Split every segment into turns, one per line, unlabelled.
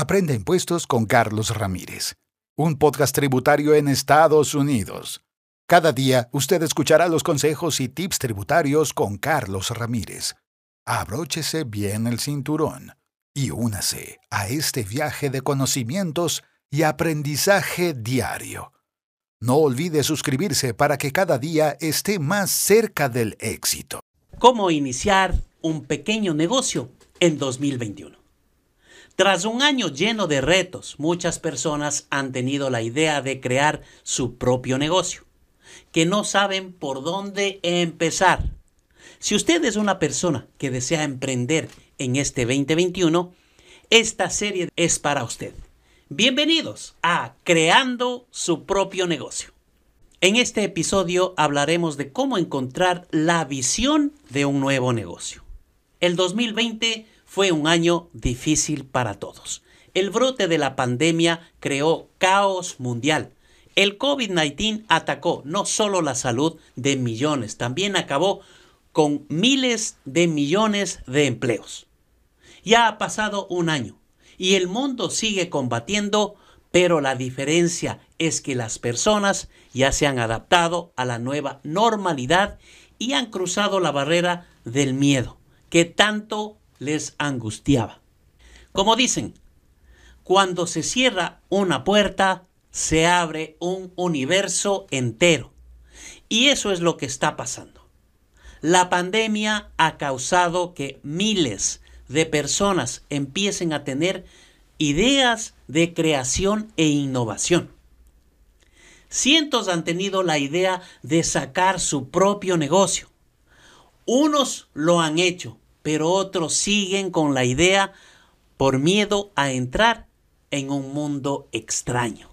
Aprende impuestos con Carlos Ramírez, un podcast tributario en Estados Unidos. Cada día usted escuchará los consejos y tips tributarios con Carlos Ramírez. Abróchese bien el cinturón y únase a este viaje de conocimientos y aprendizaje diario. No olvide suscribirse para que cada día esté más cerca del éxito.
¿Cómo iniciar un pequeño negocio en 2021? Tras un año lleno de retos, muchas personas han tenido la idea de crear su propio negocio, que no saben por dónde empezar. Si usted es una persona que desea emprender en este 2021, esta serie es para usted. Bienvenidos a Creando su propio negocio. En este episodio hablaremos de cómo encontrar la visión de un nuevo negocio. El 2020 fue un año difícil para todos. El brote de la pandemia creó caos mundial. El COVID-19 atacó no solo la salud de millones, también acabó con miles de millones de empleos. Ya ha pasado un año y el mundo sigue combatiendo, pero la diferencia es que las personas ya se han adaptado a la nueva normalidad y han cruzado la barrera del miedo que tanto les angustiaba. Como dicen, cuando se cierra una puerta, se abre un universo entero. Y eso es lo que está pasando. La pandemia ha causado que miles de personas empiecen a tener ideas de creación e innovación. Cientos han tenido la idea de sacar su propio negocio. Unos lo han hecho, pero otros siguen con la idea por miedo a entrar en un mundo extraño.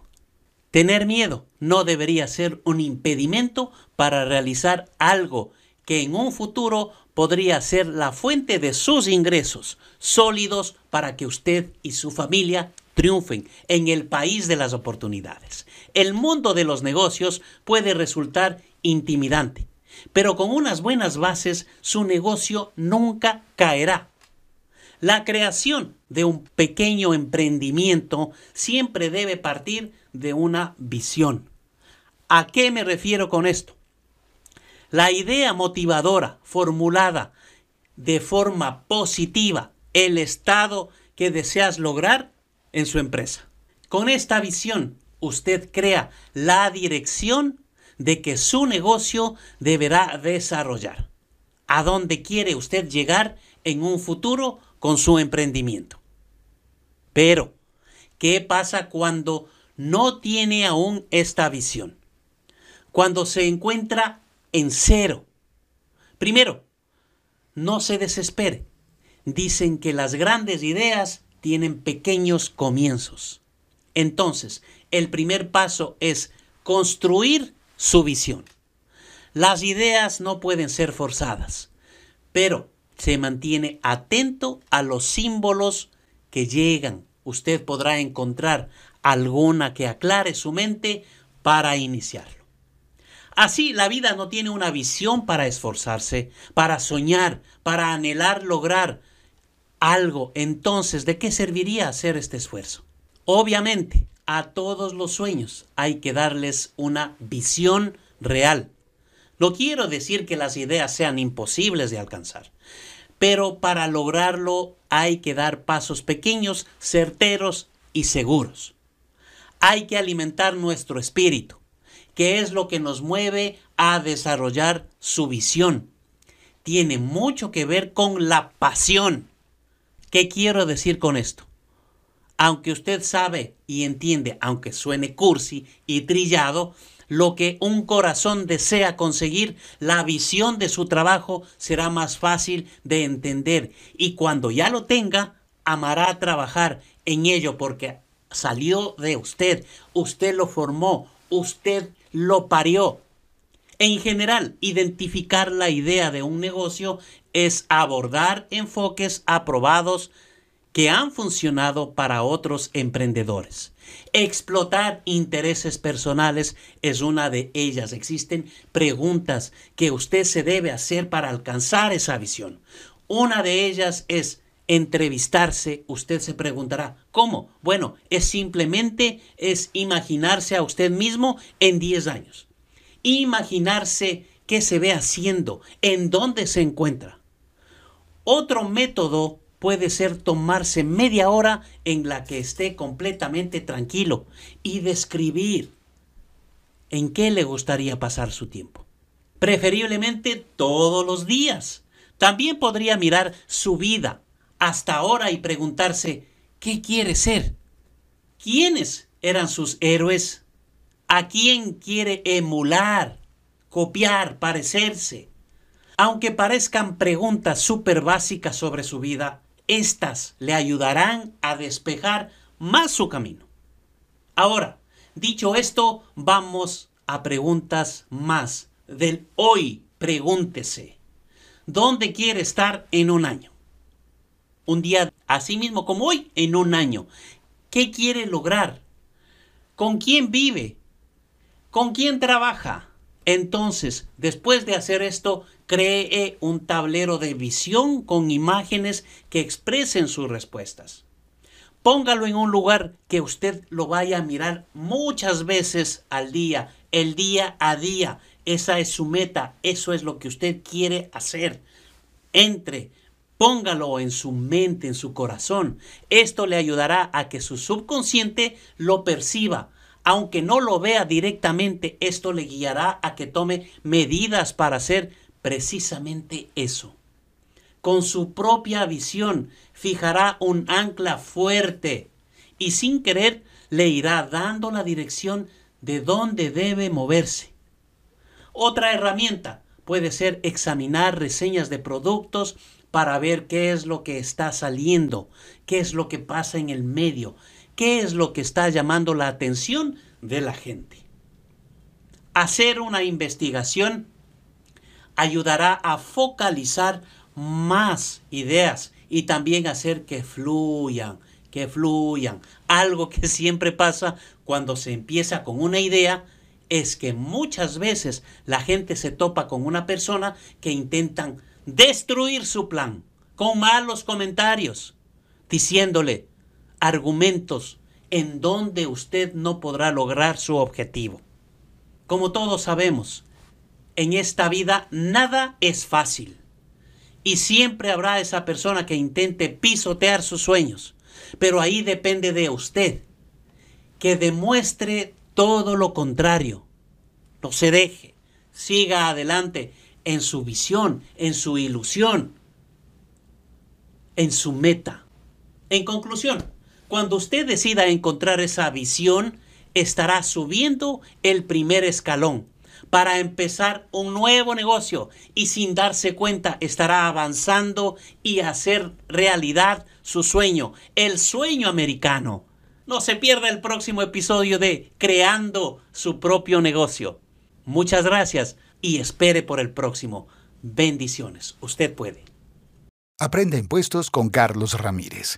Tener miedo no debería ser un impedimento para realizar algo que en un futuro podría ser la fuente de sus ingresos sólidos para que usted y su familia triunfen en el país de las oportunidades. El mundo de los negocios puede resultar intimidante, pero con unas buenas bases su negocio nunca caerá. La creación de un pequeño emprendimiento siempre debe partir de una visión. ¿A qué me refiero con esto? La idea motivadora formulada de forma positiva, el estado que deseas lograr en su empresa. Con esta visión, usted crea la dirección de que su negocio deberá desarrollar. ¿A dónde quiere usted llegar en un futuro con su emprendimiento? Pero, ¿qué pasa cuando no tiene aún esta visión? Cuando se encuentra en cero. Primero, no se desespere. Dicen que las grandes ideas tienen pequeños comienzos. Entonces, el primer paso es construir su visión. Las ideas no pueden ser forzadas, pero se mantiene atento a los símbolos que llegan. Usted podrá encontrar alguna que aclare su mente para iniciarlo. Así la vida no tiene una visión para esforzarse, para soñar, para anhelar lograr algo. Entonces, ¿de qué serviría hacer este esfuerzo? Obviamente, a todos los sueños hay que darles una visión real. No quiero decir que las ideas sean imposibles de alcanzar, pero para lograrlo hay que dar pasos pequeños, certeros y seguros. Hay que alimentar nuestro espíritu, que es lo que nos mueve a desarrollar su visión. Tiene mucho que ver con la pasión. ¿Qué quiero decir con esto? Aunque usted sabe y entiende, aunque suene cursi y trillado, lo que un corazón desea conseguir, la visión de su trabajo será más fácil de entender y cuando ya lo tenga, amará trabajar en ello porque salió de usted, usted lo formó, usted lo parió. En general, identificar la idea de un negocio es abordar enfoques aprobados que han funcionado para otros emprendedores. Explotar intereses personales es una de ellas. Existen preguntas que usted se debe hacer para alcanzar esa visión. Una de ellas es, entrevistarse, usted se preguntará, ¿cómo? Bueno, es simplemente es imaginarse a usted mismo en 10 años. Imaginarse qué se ve haciendo, en dónde se encuentra. Otro método puede ser tomarse media hora en la que esté completamente tranquilo y describir en qué le gustaría pasar su tiempo. Preferiblemente todos los días. También podría mirar su vida hasta ahora y preguntarse, ¿qué quiere ser? ¿Quiénes eran sus héroes? ¿A quién quiere emular, copiar, parecerse? Aunque parezcan preguntas súper básicas sobre su vida, estas le ayudarán a despejar más su camino. Ahora, dicho esto, vamos a preguntas más del hoy. Pregúntese, ¿dónde quiere estar en un año? Un día así mismo como hoy, en un año. ¿Qué quiere lograr? ¿Con quién vive? ¿Con quién trabaja? Entonces, después de hacer esto, cree un tablero de visión con imágenes que expresen sus respuestas. Póngalo en un lugar que usted lo vaya a mirar muchas veces al día, el día a día. Esa es su meta, eso es lo que usted quiere hacer. Entre, póngalo en su mente, en su corazón. Esto le ayudará a que su subconsciente lo perciba, aunque no lo vea directamente, esto le guiará a que tome medidas para hacer precisamente eso. Con su propia visión fijará un ancla fuerte y sin querer le irá dando la dirección de dónde debe moverse. Otra herramienta puede ser examinar reseñas de productos para ver qué es lo que está saliendo, qué es lo que pasa en el medio, qué es lo que está llamando la atención de la gente. Hacer una investigación ayudará a focalizar más ideas y también hacer que fluyan, que fluyan. Algo que siempre pasa cuando se empieza con una idea es que muchas veces la gente se topa con una persona que intentan destruir su plan con malos comentarios, diciéndole argumentos en donde usted no podrá lograr su objetivo. Como todos sabemos, en esta vida nada es fácil. Y siempre habrá esa persona que intente pisotear sus sueños. Pero ahí depende de usted. Que demuestre todo lo contrario. No se deje. Siga adelante en su visión, en su ilusión, en su meta. En conclusión, cuando usted decida encontrar esa visión, estará subiendo el primer escalón para empezar un nuevo negocio y sin darse cuenta estará avanzando y hacer realidad su sueño, el sueño americano. No se pierda el próximo episodio de Creando su propio negocio. Muchas gracias y espere por el próximo. Bendiciones. Usted puede.
Aprende impuestos con Carlos Ramírez